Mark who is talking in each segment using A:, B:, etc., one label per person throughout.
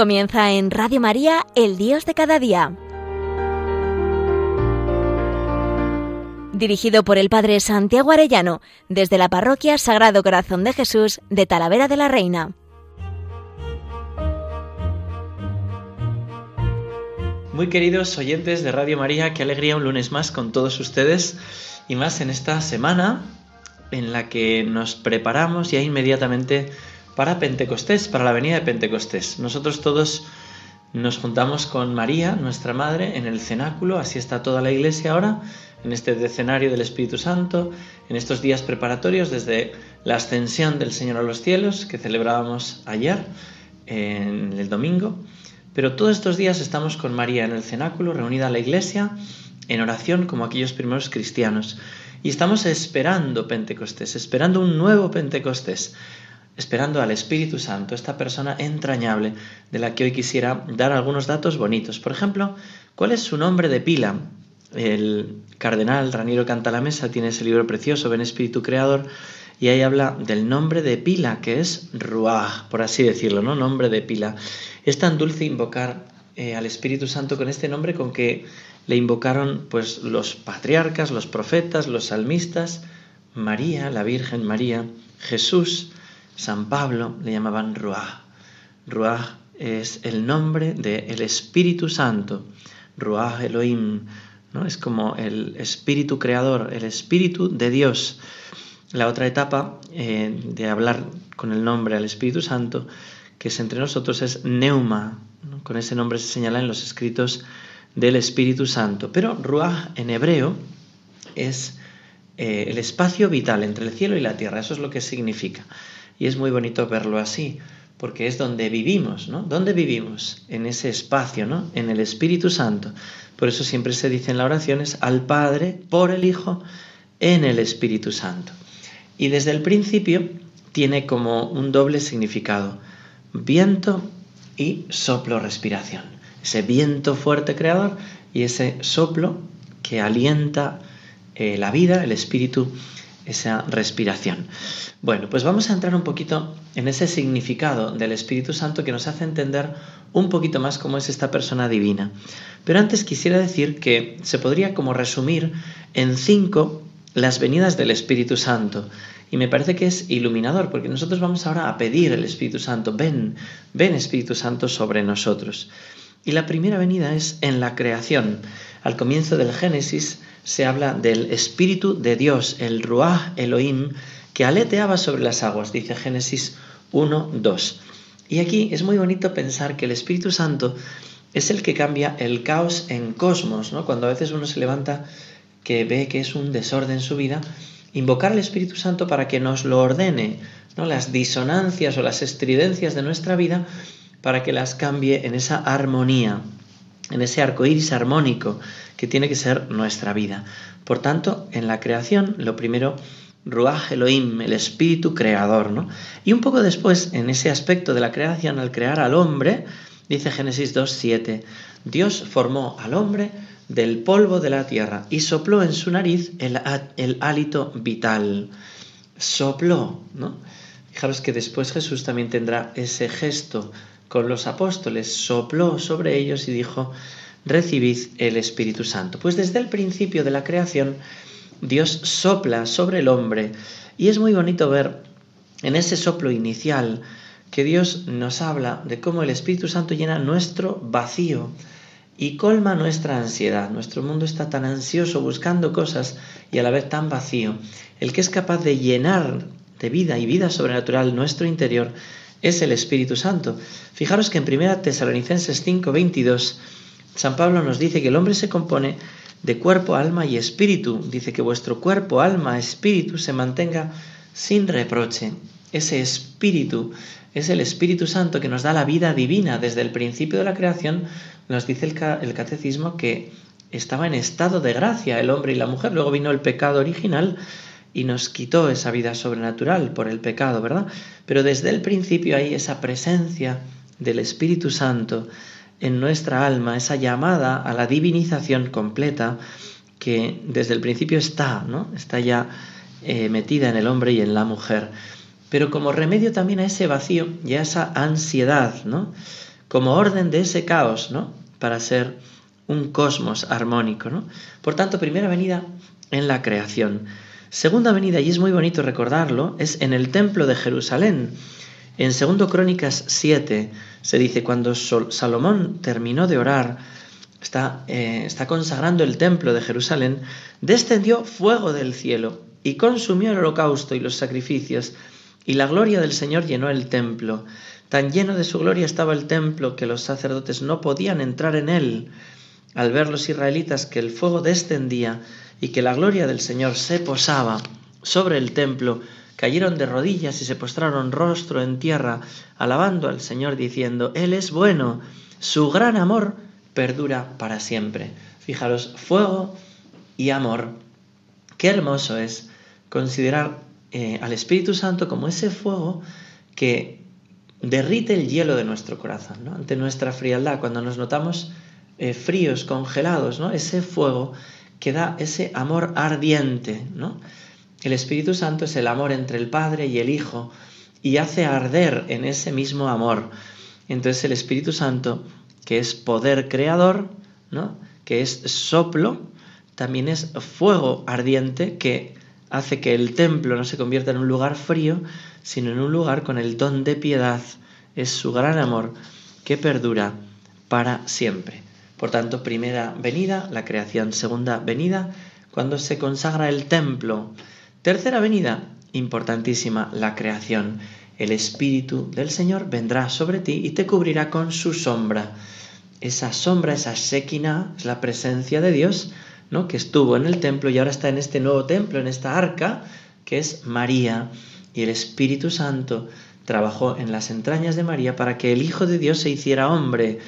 A: Comienza en Radio María, El Dios de cada día. Dirigido por el Padre Santiago Arellano, desde la Parroquia Sagrado Corazón de Jesús de Talavera de la Reina.
B: Muy queridos oyentes de Radio María, qué alegría un lunes más con todos ustedes y más en esta semana en la que nos preparamos ya inmediatamente para Pentecostés, para la venida de Pentecostés. Nosotros todos nos juntamos con María, nuestra Madre, en el cenáculo, así está toda la iglesia ahora, en este decenario del Espíritu Santo, en estos días preparatorios desde la ascensión del Señor a los cielos que celebrábamos ayer, en el domingo. Pero todos estos días estamos con María en el cenáculo, reunida a la iglesia, en oración como aquellos primeros cristianos. Y estamos esperando Pentecostés, esperando un nuevo Pentecostés, esperando al Espíritu Santo, esta persona entrañable de la que hoy quisiera dar algunos datos bonitos. Por ejemplo, ¿cuál es su nombre de pila? El cardenal Raniero Cantalamesa tiene ese libro precioso, Ven Espíritu Creador, y ahí habla del nombre de pila, que es Ruah, por así decirlo, ¿no? Nombre de pila. Es tan dulce invocar eh, al Espíritu Santo con este nombre con que le invocaron pues los patriarcas, los profetas, los salmistas, María, la Virgen María, Jesús, San Pablo le llamaban Ruah. Ruah es el nombre del Espíritu Santo. Ruah Elohim, ¿no? Es como el Espíritu Creador, el Espíritu de Dios. La otra etapa eh, de hablar con el nombre al Espíritu Santo, que es entre nosotros, es Neuma. Con ese nombre se señala en los escritos del Espíritu Santo. Pero Ruah en hebreo es eh, el espacio vital entre el cielo y la tierra. Eso es lo que significa. Y es muy bonito verlo así, porque es donde vivimos, ¿no? ¿Dónde vivimos? En ese espacio, ¿no? En el Espíritu Santo. Por eso siempre se dice en las oraciones al Padre, por el Hijo, en el Espíritu Santo. Y desde el principio tiene como un doble significado, viento y soplo respiración. Ese viento fuerte creador y ese soplo que alienta eh, la vida, el espíritu esa respiración. Bueno, pues vamos a entrar un poquito en ese significado del Espíritu Santo que nos hace entender un poquito más cómo es esta persona divina. Pero antes quisiera decir que se podría como resumir en cinco las venidas del Espíritu Santo. Y me parece que es iluminador, porque nosotros vamos ahora a pedir el Espíritu Santo, ven, ven Espíritu Santo sobre nosotros. Y la primera venida es en la creación. Al comienzo del Génesis, se habla del Espíritu de Dios, el Ruach Elohim, que aleteaba sobre las aguas, dice Génesis 1, 2. Y aquí es muy bonito pensar que el Espíritu Santo es el que cambia el caos en cosmos, ¿no? Cuando a veces uno se levanta que ve que es un desorden en su vida, invocar al Espíritu Santo para que nos lo ordene, ¿no? Las disonancias o las estridencias de nuestra vida para que las cambie en esa armonía, en ese arco iris armónico que tiene que ser nuestra vida. Por tanto, en la creación, lo primero, Ruach Elohim, el espíritu creador, ¿no? Y un poco después, en ese aspecto de la creación, al crear al hombre, dice Génesis 2.7, Dios formó al hombre del polvo de la tierra y sopló en su nariz el, el hálito vital. Sopló, ¿no? Fijaros que después Jesús también tendrá ese gesto con los apóstoles, sopló sobre ellos y dijo, recibid el Espíritu Santo. Pues desde el principio de la creación, Dios sopla sobre el hombre y es muy bonito ver en ese soplo inicial que Dios nos habla de cómo el Espíritu Santo llena nuestro vacío y colma nuestra ansiedad. Nuestro mundo está tan ansioso buscando cosas y a la vez tan vacío. El que es capaz de llenar de vida y vida sobrenatural nuestro interior es el Espíritu Santo. Fijaros que en 1 Tesalonicenses 5, 22, San Pablo nos dice que el hombre se compone de cuerpo, alma y espíritu. Dice que vuestro cuerpo, alma, espíritu se mantenga sin reproche. Ese espíritu es el Espíritu Santo que nos da la vida divina. Desde el principio de la creación nos dice el, el catecismo que estaba en estado de gracia el hombre y la mujer. Luego vino el pecado original y nos quitó esa vida sobrenatural por el pecado, ¿verdad? Pero desde el principio hay esa presencia del Espíritu Santo en nuestra alma, esa llamada a la divinización completa que desde el principio está, ¿no? Está ya eh, metida en el hombre y en la mujer. Pero como remedio también a ese vacío y a esa ansiedad, ¿no? como orden de ese caos, ¿no? Para ser un cosmos armónico, ¿no? Por tanto, primera venida en la creación. Segunda venida, y es muy bonito recordarlo, es en el templo de Jerusalén. En 2 Crónicas 7 se dice, cuando Salomón terminó de orar, está, eh, está consagrando el templo de Jerusalén, descendió fuego del cielo y consumió el holocausto y los sacrificios, y la gloria del Señor llenó el templo. Tan lleno de su gloria estaba el templo que los sacerdotes no podían entrar en él. Al ver los israelitas que el fuego descendía y que la gloria del Señor se posaba sobre el templo, cayeron de rodillas y se postraron rostro en tierra, alabando al Señor diciendo, Él es bueno, su gran amor perdura para siempre. Fijaros, fuego y amor. Qué hermoso es considerar eh, al Espíritu Santo como ese fuego que derrite el hielo de nuestro corazón, ¿no? ante nuestra frialdad, cuando nos notamos eh, fríos, congelados, ¿no? ese fuego que da ese amor ardiente, ¿no? El Espíritu Santo es el amor entre el Padre y el Hijo y hace arder en ese mismo amor. Entonces el Espíritu Santo, que es poder creador, ¿no? que es soplo, también es fuego ardiente que hace que el templo no se convierta en un lugar frío, sino en un lugar con el don de piedad. Es su gran amor que perdura para siempre. Por tanto, primera venida, la creación. Segunda venida, cuando se consagra el templo. Tercera venida, importantísima, la creación. El Espíritu del Señor vendrá sobre ti y te cubrirá con su sombra. Esa sombra, esa Shekinah, es la presencia de Dios, ¿no? que estuvo en el templo y ahora está en este nuevo templo, en esta arca, que es María. Y el Espíritu Santo trabajó en las entrañas de María para que el Hijo de Dios se hiciera hombre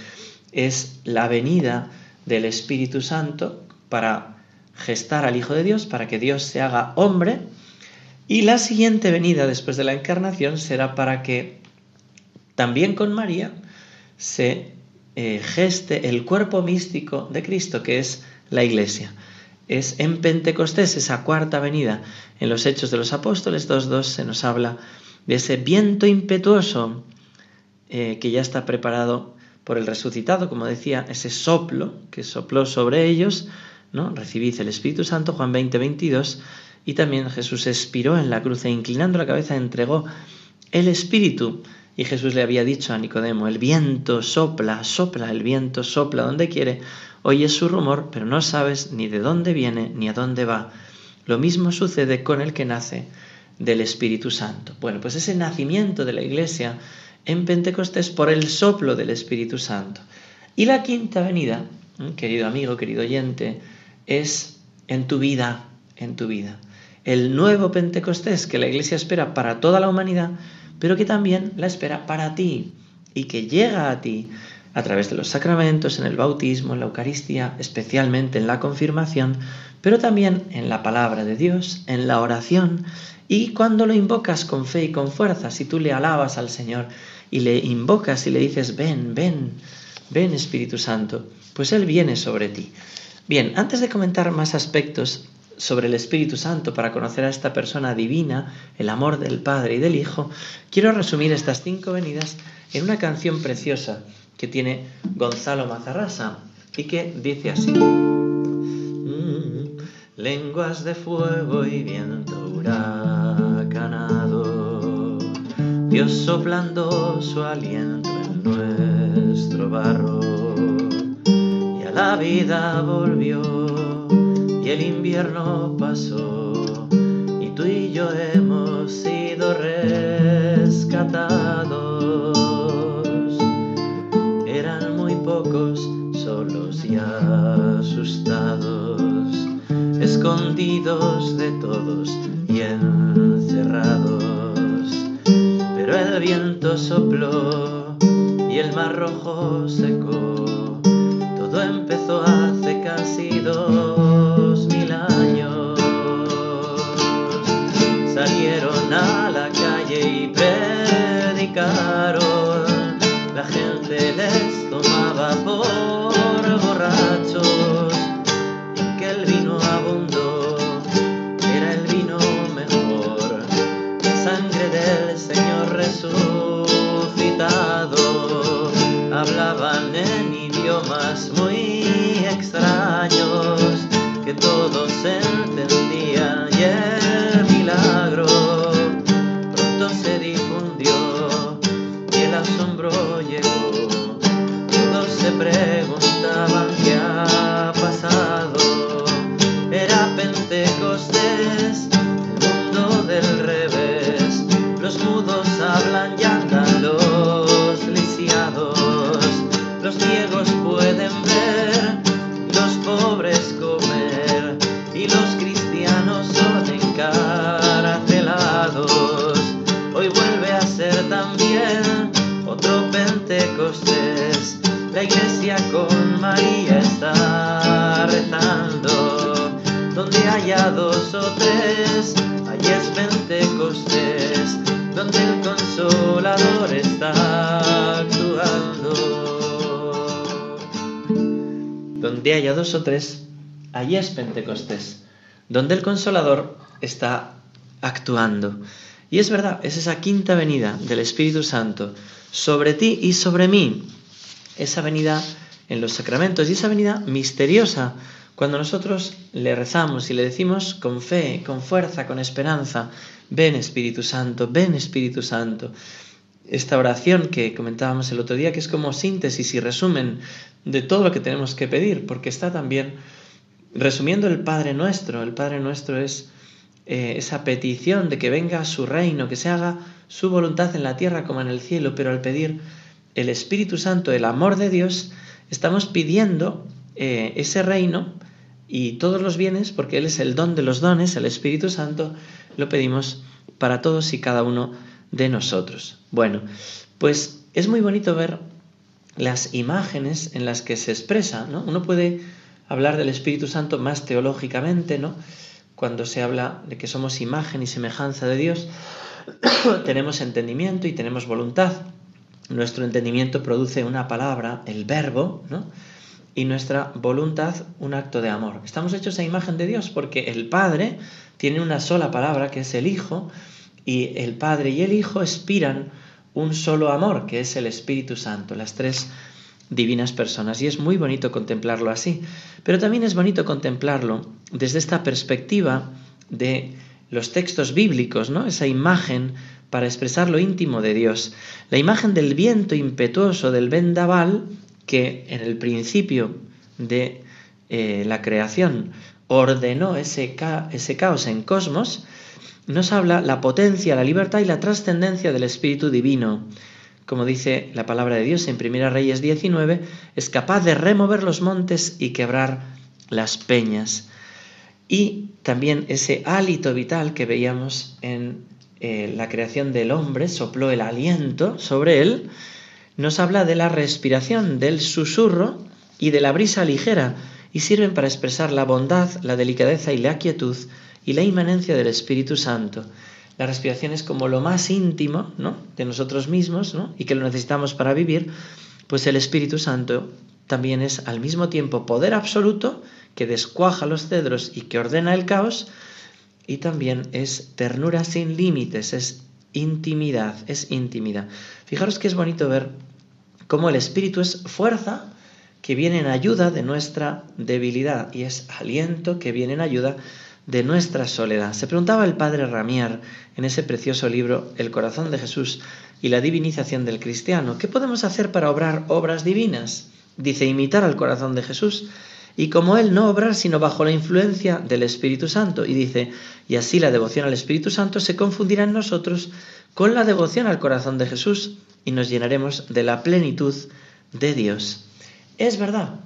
B: es la venida del Espíritu Santo para gestar al Hijo de Dios, para que Dios se haga hombre. Y la siguiente venida después de la encarnación será para que también con María se eh, geste el cuerpo místico de Cristo, que es la Iglesia. Es en Pentecostés, esa cuarta venida. En los Hechos de los Apóstoles 2.2 se nos habla de ese viento impetuoso eh, que ya está preparado por el resucitado, como decía, ese soplo que sopló sobre ellos, ¿no? Recibid el Espíritu Santo, Juan 20, 22, y también Jesús expiró en la cruz e inclinando la cabeza entregó el Espíritu. Y Jesús le había dicho a Nicodemo, el viento sopla, sopla, el viento sopla donde quiere, oyes su rumor, pero no sabes ni de dónde viene ni a dónde va. Lo mismo sucede con el que nace del Espíritu Santo. Bueno, pues ese nacimiento de la Iglesia en Pentecostés por el soplo del Espíritu Santo. Y la quinta venida, querido amigo, querido oyente, es en tu vida, en tu vida. El nuevo Pentecostés que la Iglesia espera para toda la humanidad, pero que también la espera para ti y que llega a ti a través de los sacramentos, en el bautismo, en la Eucaristía, especialmente en la confirmación, pero también en la palabra de Dios, en la oración, y cuando lo invocas con fe y con fuerza, si tú le alabas al Señor y le invocas y le dices, ven, ven, ven Espíritu Santo, pues Él viene sobre ti. Bien, antes de comentar más aspectos sobre el Espíritu Santo para conocer a esta persona divina, el amor del Padre y del Hijo, quiero resumir estas cinco venidas en una canción preciosa que tiene Gonzalo Mazarrasa y que dice así. Mm, lenguas de fuego y viento Dios soplando su aliento en nuestro barro. Y a la vida volvió y el invierno pasó y tú y yo hemos sido rescatados. Eran muy pocos, solos y asustados, escondidos de todos y encerrados el viento sopló y el mar rojo secó. Todo empezó hace casi dos que todos entendían y haya dos o tres, allí es Pentecostés. Donde el consolador está actuando. Y es verdad, es esa quinta venida del Espíritu Santo sobre ti y sobre mí. Esa venida en los sacramentos y esa venida misteriosa cuando nosotros le rezamos y le decimos con fe, con fuerza, con esperanza, ven Espíritu Santo, ven Espíritu Santo. Esta oración que comentábamos el otro día, que es como síntesis y resumen de todo lo que tenemos que pedir, porque está también resumiendo el Padre Nuestro. El Padre Nuestro es eh, esa petición de que venga su reino, que se haga su voluntad en la tierra como en el cielo, pero al pedir el Espíritu Santo, el amor de Dios, estamos pidiendo eh, ese reino y todos los bienes, porque Él es el don de los dones, el Espíritu Santo, lo pedimos para todos y cada uno de nosotros. Bueno, pues es muy bonito ver las imágenes en las que se expresa, ¿no? Uno puede hablar del Espíritu Santo más teológicamente, ¿no? Cuando se habla de que somos imagen y semejanza de Dios, tenemos entendimiento y tenemos voluntad. Nuestro entendimiento produce una palabra, el verbo, ¿no? y nuestra voluntad un acto de amor. Estamos hechos a imagen de Dios porque el Padre tiene una sola palabra que es el Hijo y el Padre y el Hijo expiran un solo amor que es el Espíritu Santo, las tres divinas personas y es muy bonito contemplarlo así, pero también es bonito contemplarlo desde esta perspectiva de los textos bíblicos, ¿no? Esa imagen para expresar lo íntimo de Dios. La imagen del viento impetuoso del vendaval que en el principio de eh, la creación ordenó ese, ese caos en cosmos, nos habla la potencia, la libertad y la trascendencia del Espíritu Divino. Como dice la palabra de Dios en 1 Reyes 19, es capaz de remover los montes y quebrar las peñas. Y también ese hálito vital que veíamos en eh, la creación del hombre, sopló el aliento sobre él, nos habla de la respiración, del susurro y de la brisa ligera, y sirven para expresar la bondad, la delicadeza y la quietud y la inmanencia del Espíritu Santo. La respiración es como lo más íntimo ¿no? de nosotros mismos ¿no? y que lo necesitamos para vivir, pues el Espíritu Santo también es al mismo tiempo poder absoluto que descuaja los cedros y que ordena el caos, y también es ternura sin límites, es intimidad, es intimidad. Fijaros que es bonito ver cómo el Espíritu es fuerza que viene en ayuda de nuestra debilidad y es aliento que viene en ayuda de nuestra soledad. Se preguntaba el padre Ramier en ese precioso libro El corazón de Jesús y la divinización del cristiano, ¿qué podemos hacer para obrar obras divinas? Dice imitar al corazón de Jesús y como Él no obrar sino bajo la influencia del Espíritu Santo. Y dice, y así la devoción al Espíritu Santo se confundirá en nosotros con la devoción al corazón de Jesús y nos llenaremos de la plenitud de Dios. Es verdad,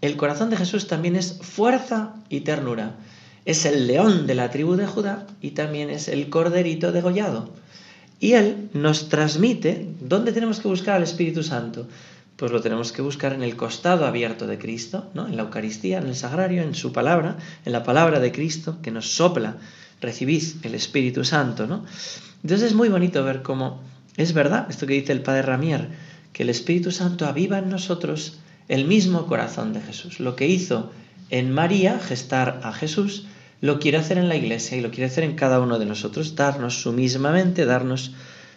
B: el corazón de Jesús también es fuerza y ternura. Es el león de la tribu de Judá y también es el corderito degollado. Y Él nos transmite dónde tenemos que buscar al Espíritu Santo. Pues lo tenemos que buscar en el costado abierto de Cristo, ¿no? en la Eucaristía, en el sagrario, en su palabra, en la palabra de Cristo que nos sopla. Recibid el Espíritu Santo. ¿no? Entonces es muy bonito ver cómo es verdad esto que dice el Padre Ramier, que el Espíritu Santo aviva en nosotros el mismo corazón de Jesús. Lo que hizo en María, gestar a Jesús, lo quiere hacer en la iglesia y lo quiere hacer en cada uno de nosotros, darnos su misma mente, darnos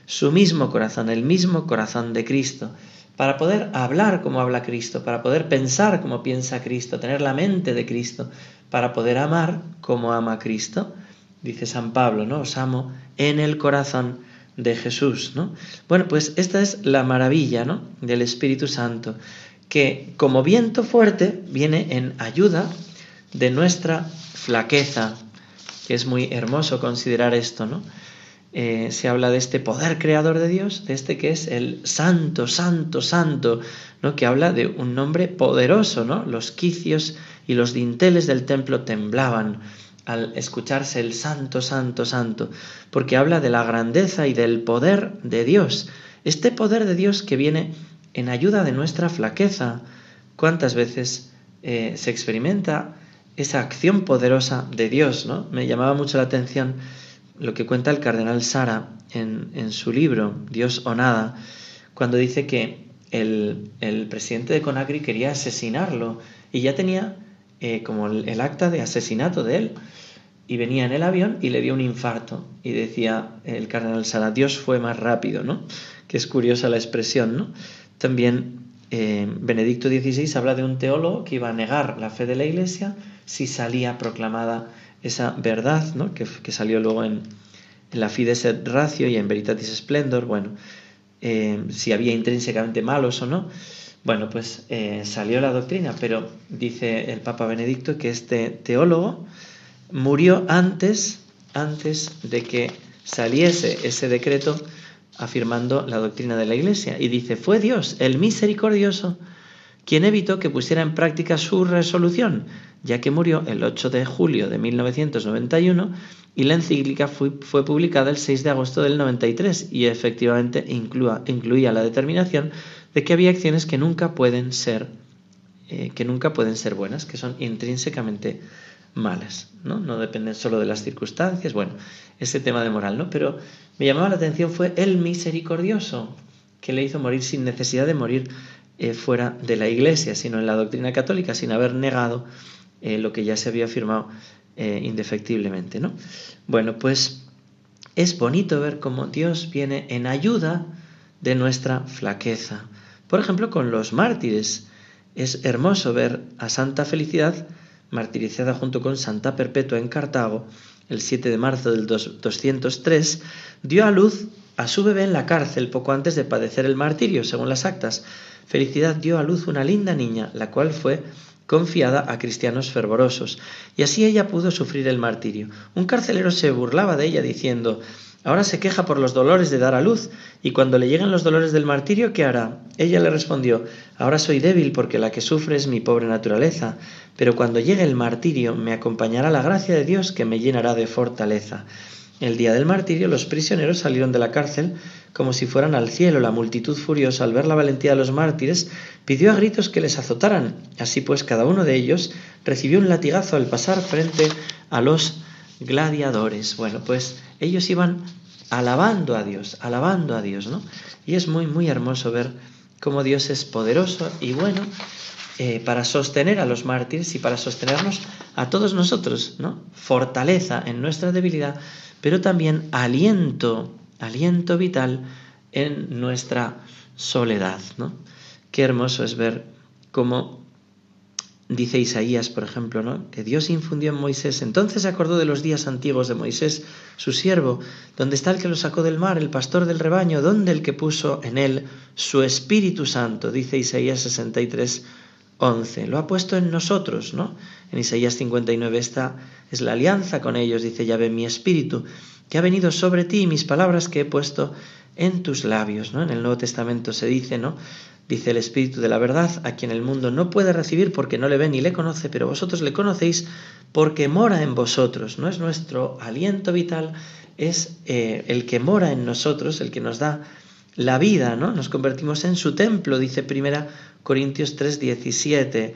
B: su mismo corazón, el mismo corazón de Cristo. para poder hablar como habla Cristo, para poder pensar como piensa Cristo, tener la mente de Cristo, para poder amar como ama Cristo. Dice San Pablo, ¿no? Os amo en el corazón de Jesús, ¿no? Bueno, pues esta es la maravilla, ¿no? Del Espíritu Santo, que como viento fuerte viene en ayuda de nuestra flaqueza, que es muy hermoso considerar esto, ¿no? Eh, se habla de este poder creador de Dios, de este que es el santo, santo, santo, ¿no? que habla de un nombre poderoso, ¿no? Los quicios y los dinteles del templo temblaban al escucharse el santo, santo, santo, porque habla de la grandeza y del poder de Dios, este poder de Dios que viene en ayuda de nuestra flaqueza. ¿Cuántas veces eh, se experimenta esa acción poderosa de Dios? ¿no? Me llamaba mucho la atención lo que cuenta el cardenal Sara en, su libro, Dios o nada, cuando dice que el, presidente de Conakry quería asesinarlo y ya tenía eh, como el, acta de asesinato de él. Y venía en el avión y le dio un infarto. Y decía el cardenal Sara, Dios fue más rápido, ¿no? Que es curiosa la expresión, ¿no? También eh, Benedicto XVI habla de un teólogo que iba a negar la fe de la Iglesia si salía proclamada esa verdad, ¿no? que, salió luego en, la Fides et Ratio y en Veritatis Splendor, bueno, eh, si había intrínsecamente malos o no, bueno, pues eh, salió la doctrina, pero dice el Papa Benedicto que este teólogo murió antes, antes de que saliese ese decreto afirmando la doctrina de la Iglesia. Y dice, fue Dios, el misericordioso, quien evitó que pusiera en práctica su resolución, ya que murió el 8 de julio de 1991 y la encíclica fue, publicada el 6 de agosto del 93 y efectivamente incluía la determinación de que había acciones que nunca pueden ser eh, que nunca pueden ser buenas, que son intrínsecamente malas, ¿no? No dependen solo de las circunstancias, bueno, ese tema de moral, ¿no? Pero me llamaba la atención fue el misericordioso, que le hizo morir sin necesidad de morir eh, fuera de la iglesia, sino en la doctrina católica, sin haber negado eh, lo que ya se había afirmado eh, indefectiblemente. ¿no? Bueno, pues es bonito ver cómo Dios viene en ayuda de nuestra flaqueza. Por ejemplo, con los mártires. Es hermoso ver a Santa Felicidad, martirizada junto con Santa Perpetua en Cartago, el 7 de marzo del 203, dio a luz a su bebé en la cárcel poco antes de padecer el martirio, según las actas. Felicidad dio a luz una linda niña, la cual fue confiada a cristianos fervorosos, y así ella pudo sufrir el martirio. Un carcelero se burlaba de ella diciendo Ahora se queja por los dolores de dar a luz, y cuando le lleguen los dolores del martirio, ¿qué hará? Ella le respondió Ahora soy débil porque la que sufre es mi pobre naturaleza, pero cuando llegue el martirio me acompañará la gracia de Dios que me llenará de fortaleza. El día del martirio los prisioneros salieron de la cárcel como si fueran al cielo. La multitud furiosa, al ver la valentía de los mártires, pidió a gritos que les azotaran. Así pues, cada uno de ellos recibió un latigazo al pasar frente a los gladiadores. Bueno, pues ellos iban alabando a Dios, alabando a Dios, ¿no? Y es muy, muy hermoso ver cómo Dios es poderoso y bueno eh, para sostener a los mártires y para sostenernos a todos nosotros, ¿no? Fortaleza en nuestra debilidad pero también aliento, aliento vital en nuestra soledad. ¿no? Qué hermoso es ver cómo dice Isaías, por ejemplo, ¿no? que Dios infundió en Moisés. Entonces se acordó de los días antiguos de Moisés, su siervo, donde está el que lo sacó del mar, el pastor del rebaño, donde el que puso en él su Espíritu Santo, dice Isaías 63, 11. Lo ha puesto en nosotros, ¿no? En Isaías 59 esta es la alianza con ellos, dice Yahvé, mi espíritu, que ha venido sobre ti y mis palabras que he puesto en tus labios, ¿no? En el Nuevo Testamento se dice, ¿no? Dice el Espíritu de la verdad, a quien el mundo no puede recibir porque no le ve ni le conoce, pero vosotros le conocéis porque mora en vosotros, no es nuestro aliento vital, es eh, el que mora en nosotros, el que nos da la vida, ¿no? Nos convertimos en su templo, dice primera Corintios 3:17.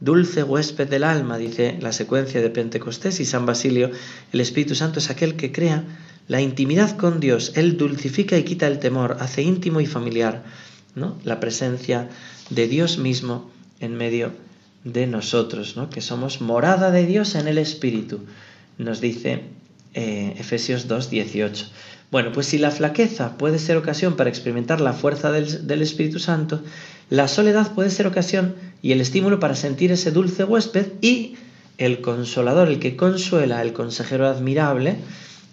B: Dulce huésped del alma, dice la secuencia de Pentecostés y San Basilio, el Espíritu Santo es aquel que crea la intimidad con Dios, Él dulcifica y quita el temor, hace íntimo y familiar ¿no? la presencia de Dios mismo en medio de nosotros, ¿no? que somos morada de Dios en el Espíritu, nos dice eh, Efesios 2, 18. Bueno, pues si la flaqueza puede ser ocasión para experimentar la fuerza del, Espíritu Santo, la soledad puede ser ocasión y el estímulo para sentir ese dulce huésped y el consolador, el que consuela, el consejero admirable,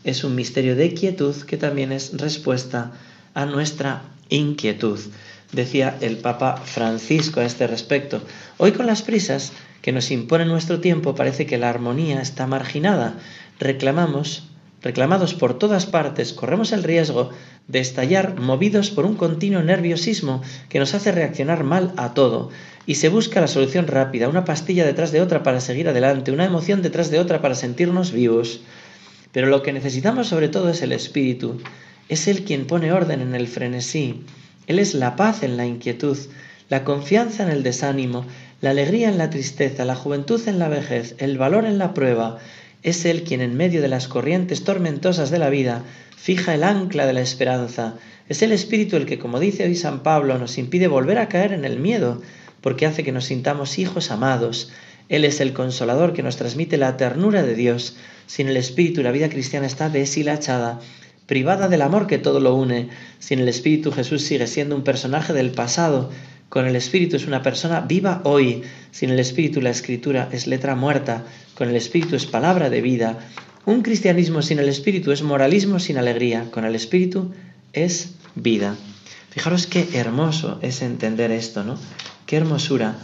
B: es un misterio de quietud que también es respuesta a nuestra inquietud. Decía el Papa Francisco a este respecto. Hoy con las prisas que nos impone nuestro tiempo parece que la armonía está marginada. Reclamamos reclamados por todas partes, corremos el riesgo de estallar movidos por un continuo nerviosismo que nos hace reaccionar mal a todo, y se busca la solución rápida, una pastilla detrás de otra para seguir adelante, una emoción detrás de otra para sentirnos vivos. Pero lo que necesitamos sobre todo es el espíritu, es Él quien pone orden en el frenesí, Él es la paz en la inquietud, la confianza en el desánimo, la alegría en la tristeza, la juventud en la vejez, el valor en la prueba, es Él quien en medio de las corrientes tormentosas de la vida fija el ancla de la esperanza. Es el Espíritu el que, como dice hoy San Pablo, nos impide volver a caer en el miedo, porque hace que nos sintamos hijos amados. Él es el consolador que nos transmite la ternura de Dios. Sin el Espíritu la vida cristiana está deshilachada, privada del amor que todo lo une. Sin el Espíritu Jesús sigue siendo un personaje del pasado, con el Espíritu es una persona viva hoy. Sin el Espíritu la escritura es letra muerta. Con el Espíritu es palabra de vida. Un cristianismo sin el Espíritu es moralismo sin alegría. Con el Espíritu es vida. Fijaros qué hermoso es entender esto, ¿no? Qué hermosura.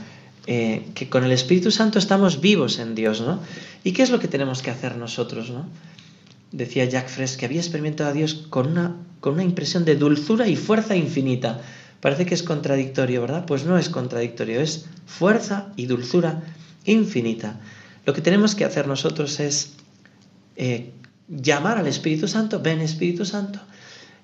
B: Eh, que con el Espíritu Santo estamos vivos en Dios, ¿no? ¿Y qué es lo que tenemos que hacer nosotros, ¿no? Decía Jack Fres que había experimentado a Dios con una, con una impresión de dulzura y fuerza infinita. Parece que es contradictorio, ¿verdad? Pues no es contradictorio, es fuerza y dulzura infinita. Lo que tenemos que hacer nosotros es eh, llamar al Espíritu Santo, ven Espíritu Santo.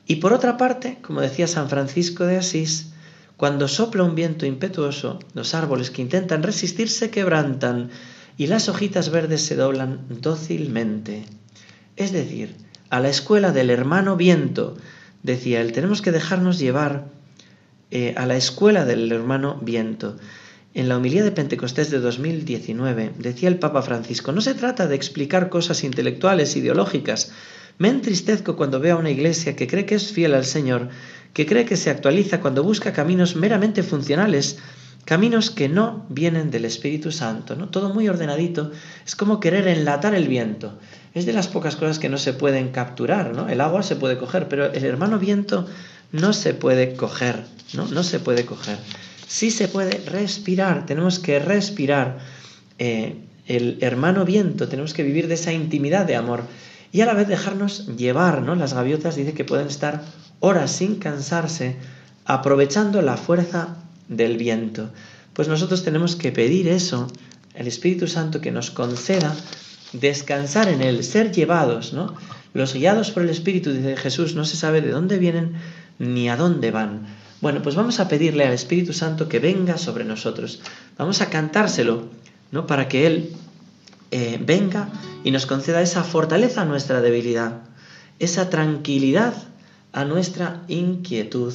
B: Y por otra parte, como decía San Francisco de Asís, cuando sopla un viento impetuoso, los árboles que intentan resistir se quebrantan y las hojitas verdes se doblan dócilmente. Es decir, a la escuela del hermano viento, decía él, tenemos que dejarnos llevar eh, a la escuela del hermano Viento. En la homilía de Pentecostés de 2019 decía el Papa Francisco, no se trata de explicar cosas intelectuales, ideológicas. Me entristezco cuando veo a una iglesia que cree que es fiel al Señor, que cree que se actualiza cuando busca caminos meramente funcionales, caminos que no vienen del Espíritu Santo, ¿no? Todo muy ordenadito, es como querer enlatar el viento. Es de las pocas cosas que no se pueden capturar, ¿no? El agua se puede coger, pero el hermano viento no se puede coger, ¿no? No se puede coger. Sí se puede respirar, tenemos que respirar eh, el hermano viento, tenemos que vivir de esa intimidad de amor y a la vez dejarnos llevar, ¿no? Las gaviotas dice que pueden estar horas sin cansarse, aprovechando la fuerza del viento. Pues nosotros tenemos que pedir eso, el Espíritu Santo que nos conceda descansar en Él, ser llevados, ¿no? Los guiados por el Espíritu, dice Jesús, no se sabe de dónde vienen ni a dónde van. Bueno, pues vamos a pedirle al Espíritu Santo que venga sobre nosotros. Vamos a cantárselo, ¿no? Para que Él eh, venga y nos conceda esa fortaleza a nuestra debilidad, esa tranquilidad a nuestra inquietud,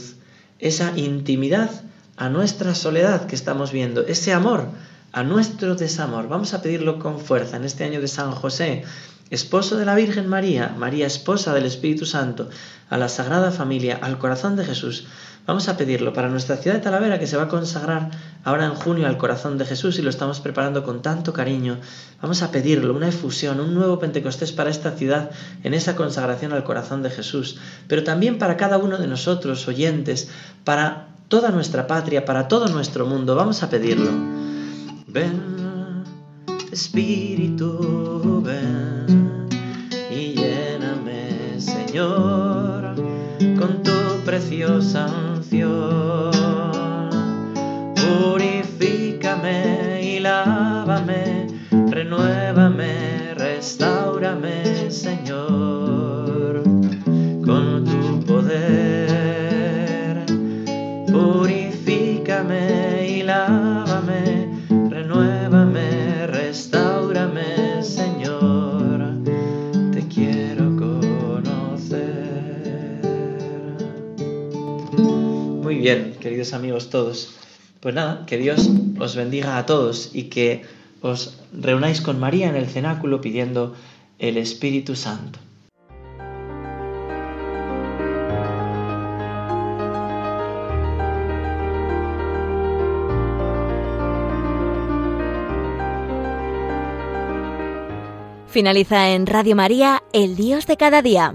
B: esa intimidad a nuestra soledad que estamos viendo, ese amor a nuestro desamor. Vamos a pedirlo con fuerza en este año de San José, esposo de la Virgen María, María esposa del Espíritu Santo, a la Sagrada Familia, al corazón de Jesús. Vamos a pedirlo para nuestra ciudad de Talavera que se va a consagrar ahora en junio al corazón de Jesús y lo estamos preparando con tanto cariño. Vamos a pedirlo, una efusión, un nuevo Pentecostés para esta ciudad en esa consagración al corazón de Jesús, pero también para cada uno de nosotros, oyentes, para toda nuestra patria, para todo nuestro mundo. Vamos a pedirlo. Ven, Espíritu, ven Con tu preciosa unción. Purifícame y lávame, renuévame, restaurame, amigos todos. Pues nada, que Dios os bendiga a todos y que os reunáis con María en el cenáculo pidiendo el Espíritu Santo.
A: Finaliza en Radio María, El Dios de cada día.